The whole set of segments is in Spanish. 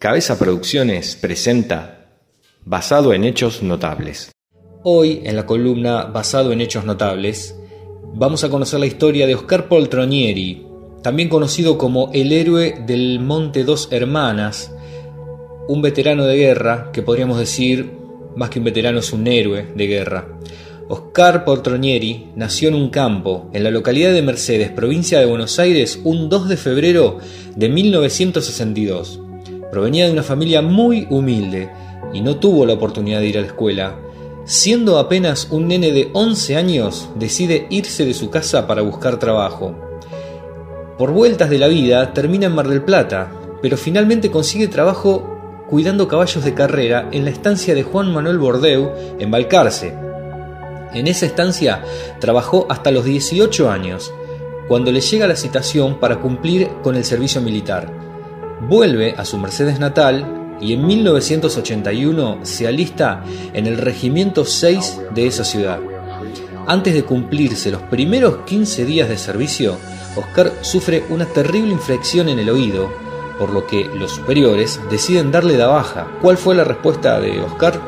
Cabeza Producciones presenta Basado en Hechos Notables. Hoy, en la columna Basado en Hechos Notables, vamos a conocer la historia de Oscar Poltronieri, también conocido como el héroe del Monte Dos Hermanas, un veterano de guerra, que podríamos decir, más que un veterano, es un héroe de guerra. Oscar Poltronieri nació en un campo, en la localidad de Mercedes, provincia de Buenos Aires, un 2 de febrero de 1962. Provenía de una familia muy humilde y no tuvo la oportunidad de ir a la escuela. Siendo apenas un nene de 11 años, decide irse de su casa para buscar trabajo. Por vueltas de la vida, termina en Mar del Plata, pero finalmente consigue trabajo cuidando caballos de carrera en la estancia de Juan Manuel Bordeu en Balcarce. En esa estancia trabajó hasta los 18 años, cuando le llega la citación para cumplir con el servicio militar. Vuelve a su Mercedes natal y en 1981 se alista en el Regimiento 6 de esa ciudad. Antes de cumplirse los primeros 15 días de servicio, Oscar sufre una terrible infección en el oído, por lo que los superiores deciden darle la baja. ¿Cuál fue la respuesta de Oscar?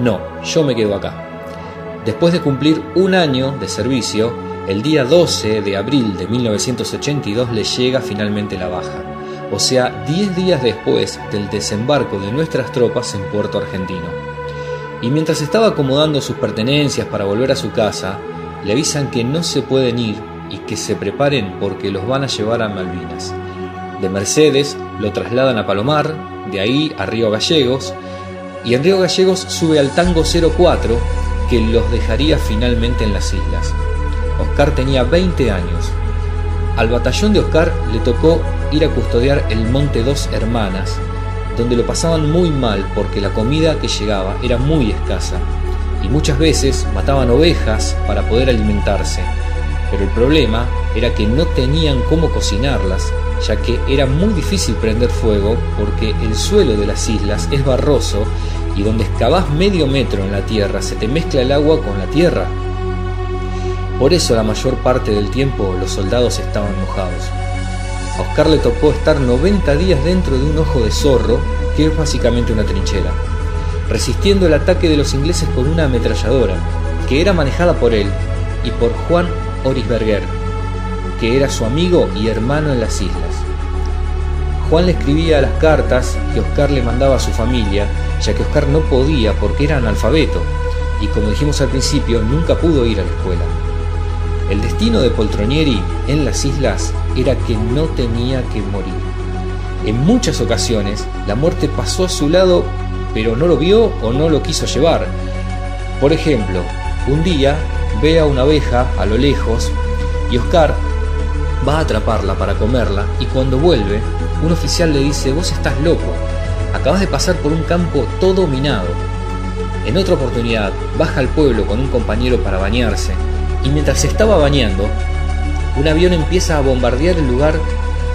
No, yo me quedo acá. Después de cumplir un año de servicio, el día 12 de abril de 1982 le llega finalmente la baja o sea, 10 días después del desembarco de nuestras tropas en Puerto Argentino. Y mientras estaba acomodando sus pertenencias para volver a su casa, le avisan que no se pueden ir y que se preparen porque los van a llevar a Malvinas. De Mercedes lo trasladan a Palomar, de ahí a Río Gallegos, y en Río Gallegos sube al Tango 04 que los dejaría finalmente en las islas. Oscar tenía 20 años. Al batallón de Oscar le tocó ir a custodiar el Monte Dos Hermanas, donde lo pasaban muy mal porque la comida que llegaba era muy escasa y muchas veces mataban ovejas para poder alimentarse. Pero el problema era que no tenían cómo cocinarlas, ya que era muy difícil prender fuego porque el suelo de las islas es barroso y donde excavás medio metro en la tierra se te mezcla el agua con la tierra. Por eso la mayor parte del tiempo los soldados estaban mojados. A Oscar le tocó estar 90 días dentro de un ojo de zorro, que es básicamente una trinchera, resistiendo el ataque de los ingleses con una ametralladora, que era manejada por él y por Juan Orisberger, que era su amigo y hermano en las islas. Juan le escribía las cartas que Oscar le mandaba a su familia, ya que Oscar no podía porque era analfabeto, y como dijimos al principio, nunca pudo ir a la escuela. El destino de Poltronieri en las islas era que no tenía que morir. En muchas ocasiones la muerte pasó a su lado, pero no lo vio o no lo quiso llevar. Por ejemplo, un día ve a una abeja a lo lejos y Oscar va a atraparla para comerla y cuando vuelve, un oficial le dice, vos estás loco, acabas de pasar por un campo todo minado. En otra oportunidad, baja al pueblo con un compañero para bañarse y mientras se estaba bañando, un avión empieza a bombardear el lugar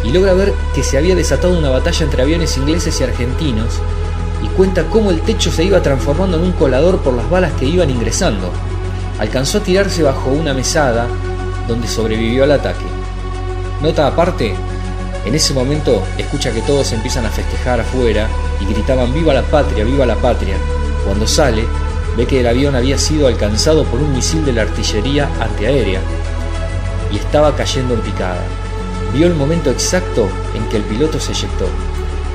y logra ver que se había desatado una batalla entre aviones ingleses y argentinos y cuenta cómo el techo se iba transformando en un colador por las balas que iban ingresando. Alcanzó a tirarse bajo una mesada donde sobrevivió al ataque. Nota aparte, en ese momento escucha que todos empiezan a festejar afuera y gritaban viva la patria, viva la patria. Cuando sale, ve que el avión había sido alcanzado por un misil de la artillería antiaérea y estaba cayendo en picada. Vio el momento exacto en que el piloto se eyectó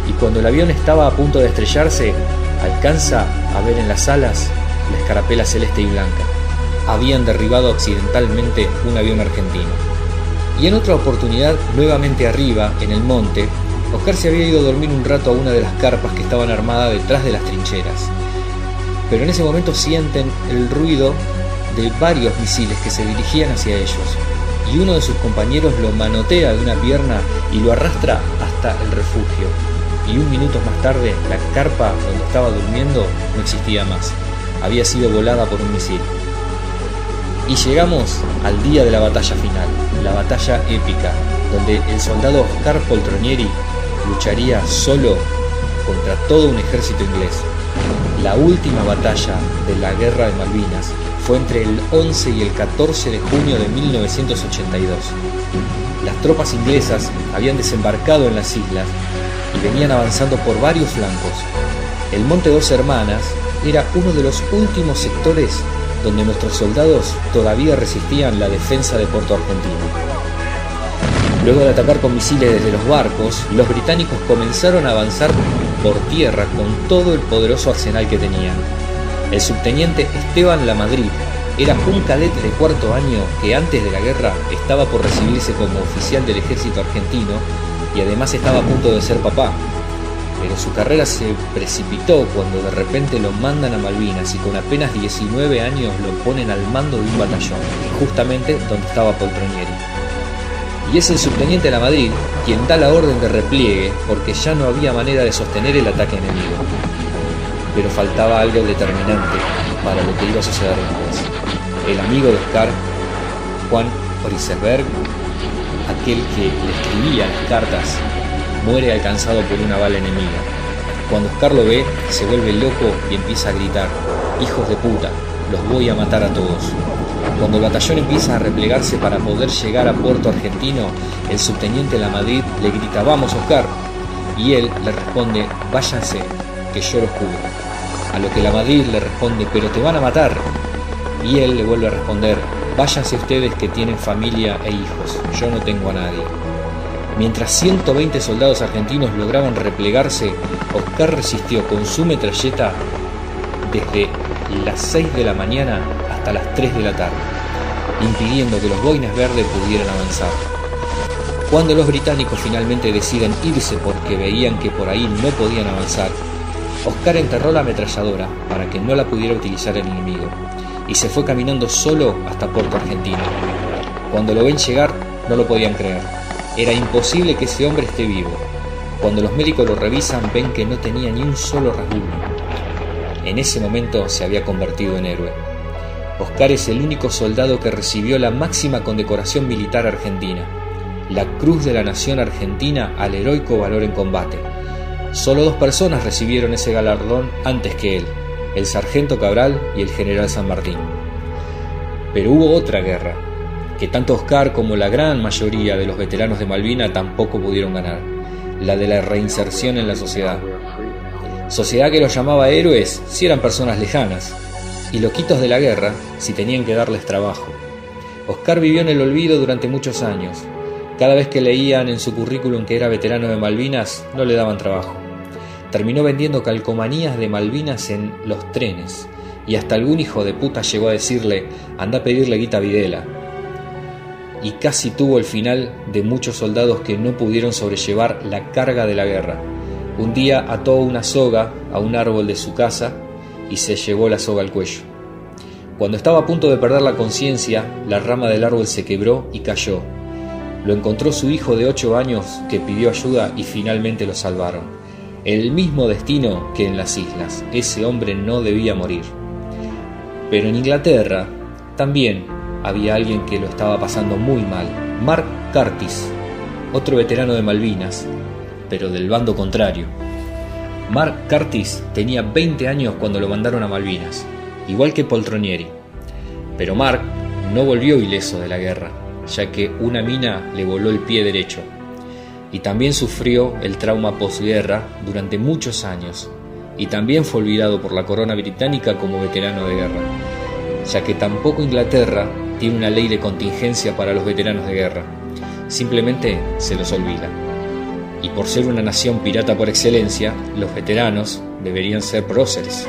y cuando el avión estaba a punto de estrellarse, alcanza a ver en las alas la escarapela celeste y blanca. Habían derribado accidentalmente un avión argentino. Y en otra oportunidad, nuevamente arriba, en el monte, Oscar se había ido a dormir un rato a una de las carpas que estaban armadas detrás de las trincheras pero en ese momento sienten el ruido de varios misiles que se dirigían hacia ellos, y uno de sus compañeros lo manotea de una pierna y lo arrastra hasta el refugio. Y un minuto más tarde, la carpa donde estaba durmiendo no existía más, había sido volada por un misil. Y llegamos al día de la batalla final, la batalla épica, donde el soldado Oscar Poltronieri lucharía solo contra todo un ejército inglés. La última batalla de la Guerra de Malvinas fue entre el 11 y el 14 de junio de 1982. Las tropas inglesas habían desembarcado en las islas y venían avanzando por varios flancos. El Monte Dos Hermanas era uno de los últimos sectores donde nuestros soldados todavía resistían la defensa de Puerto Argentino. Luego de atacar con misiles desde los barcos, los británicos comenzaron a avanzar por tierra con todo el poderoso arsenal que tenían. El subteniente Esteban Lamadrid era un cadete de cuarto año que antes de la guerra estaba por recibirse como oficial del ejército argentino y además estaba a punto de ser papá. Pero su carrera se precipitó cuando de repente lo mandan a Malvinas y con apenas 19 años lo ponen al mando de un batallón, justamente donde estaba Poltronieri. Y es el subteniente de la Madrid quien da la orden de repliegue porque ya no había manera de sostener el ataque enemigo. Pero faltaba algo determinante para lo que iba a suceder después el amigo de Oscar, Juan Oriserberg, aquel que le escribía las cartas, muere alcanzado por una bala enemiga. Cuando Oscar lo ve, se vuelve loco y empieza a gritar, hijos de puta, los voy a matar a todos. Cuando el batallón empieza a replegarse para poder llegar a Puerto Argentino, el subteniente La Madrid le grita, vamos Oscar, y él le responde, váyanse, que yo los cubro. A lo que La Madrid le responde, pero te van a matar. Y él le vuelve a responder, váyanse ustedes que tienen familia e hijos, yo no tengo a nadie. Mientras 120 soldados argentinos lograban replegarse, Oscar resistió con su metralleta desde las 6 de la mañana hasta las 3 de la tarde, impidiendo que los boines verdes pudieran avanzar. Cuando los británicos finalmente deciden irse porque veían que por ahí no podían avanzar, Oscar enterró la ametralladora para que no la pudiera utilizar el enemigo y se fue caminando solo hasta Puerto Argentino. Cuando lo ven llegar, no lo podían creer. Era imposible que ese hombre esté vivo. Cuando los médicos lo revisan, ven que no tenía ni un solo rasguño. En ese momento se había convertido en héroe. Oscar es el único soldado que recibió la máxima condecoración militar argentina, la Cruz de la Nación Argentina al heroico valor en combate. Solo dos personas recibieron ese galardón antes que él, el sargento Cabral y el general San Martín. Pero hubo otra guerra, que tanto Oscar como la gran mayoría de los veteranos de Malvina tampoco pudieron ganar, la de la reinserción en la sociedad. Sociedad que los llamaba héroes si eran personas lejanas, y loquitos de la guerra si tenían que darles trabajo. Oscar vivió en el olvido durante muchos años. Cada vez que leían en su currículum que era veterano de Malvinas, no le daban trabajo. Terminó vendiendo calcomanías de Malvinas en los trenes, y hasta algún hijo de puta llegó a decirle, anda a pedirle guita Videla. Y casi tuvo el final de muchos soldados que no pudieron sobrellevar la carga de la guerra. Un día ató una soga a un árbol de su casa y se llevó la soga al cuello. Cuando estaba a punto de perder la conciencia, la rama del árbol se quebró y cayó. Lo encontró su hijo de ocho años que pidió ayuda y finalmente lo salvaron el mismo destino que en las islas. Ese hombre no debía morir. Pero en Inglaterra también había alguien que lo estaba pasando muy mal. Mark Curtis, otro veterano de Malvinas, pero del bando contrario. Mark Curtis tenía 20 años cuando lo mandaron a Malvinas, igual que Poltronieri. Pero Mark no volvió ileso de la guerra, ya que una mina le voló el pie derecho y también sufrió el trauma posguerra durante muchos años y también fue olvidado por la corona británica como veterano de guerra, ya que tampoco Inglaterra tiene una ley de contingencia para los veteranos de guerra, simplemente se los olvida. Y por ser una nación pirata por excelencia, los veteranos deberían ser próceres.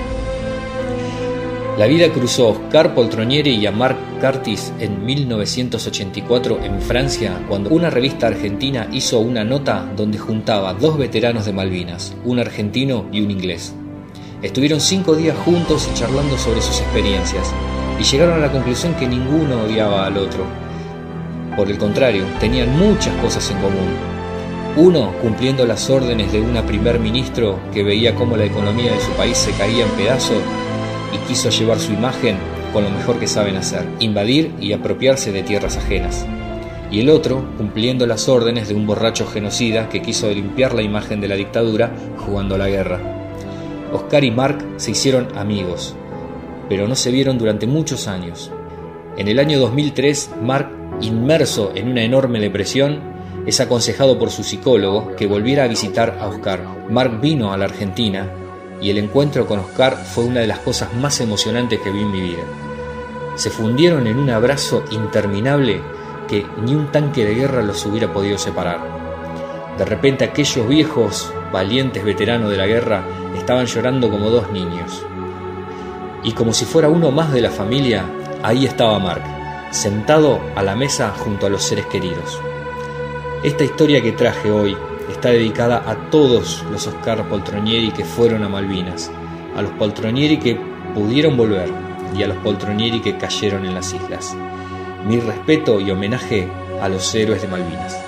La vida cruzó a Oscar Poltronieri y a Marc Curtis en 1984 en Francia cuando una revista argentina hizo una nota donde juntaba dos veteranos de Malvinas, un argentino y un inglés. Estuvieron cinco días juntos charlando sobre sus experiencias y llegaron a la conclusión que ninguno odiaba al otro. Por el contrario, tenían muchas cosas en común. Uno cumpliendo las órdenes de una primer ministro que veía cómo la economía de su país se caía en pedazos y quiso llevar su imagen con lo mejor que saben hacer, invadir y apropiarse de tierras ajenas. Y el otro, cumpliendo las órdenes de un borracho genocida que quiso limpiar la imagen de la dictadura jugando a la guerra. Oscar y Mark se hicieron amigos, pero no se vieron durante muchos años. En el año 2003, Mark, inmerso en una enorme depresión, es aconsejado por su psicólogo que volviera a visitar a Oscar. Mark vino a la Argentina y el encuentro con Oscar fue una de las cosas más emocionantes que vi en mi vida. Se fundieron en un abrazo interminable que ni un tanque de guerra los hubiera podido separar. De repente aquellos viejos, valientes veteranos de la guerra estaban llorando como dos niños. Y como si fuera uno más de la familia, ahí estaba Mark, sentado a la mesa junto a los seres queridos. Esta historia que traje hoy está dedicada a todos los Oscar Poltronieri que fueron a Malvinas, a los Poltronieri que pudieron volver y a los Poltronieri que cayeron en las islas. Mi respeto y homenaje a los héroes de Malvinas.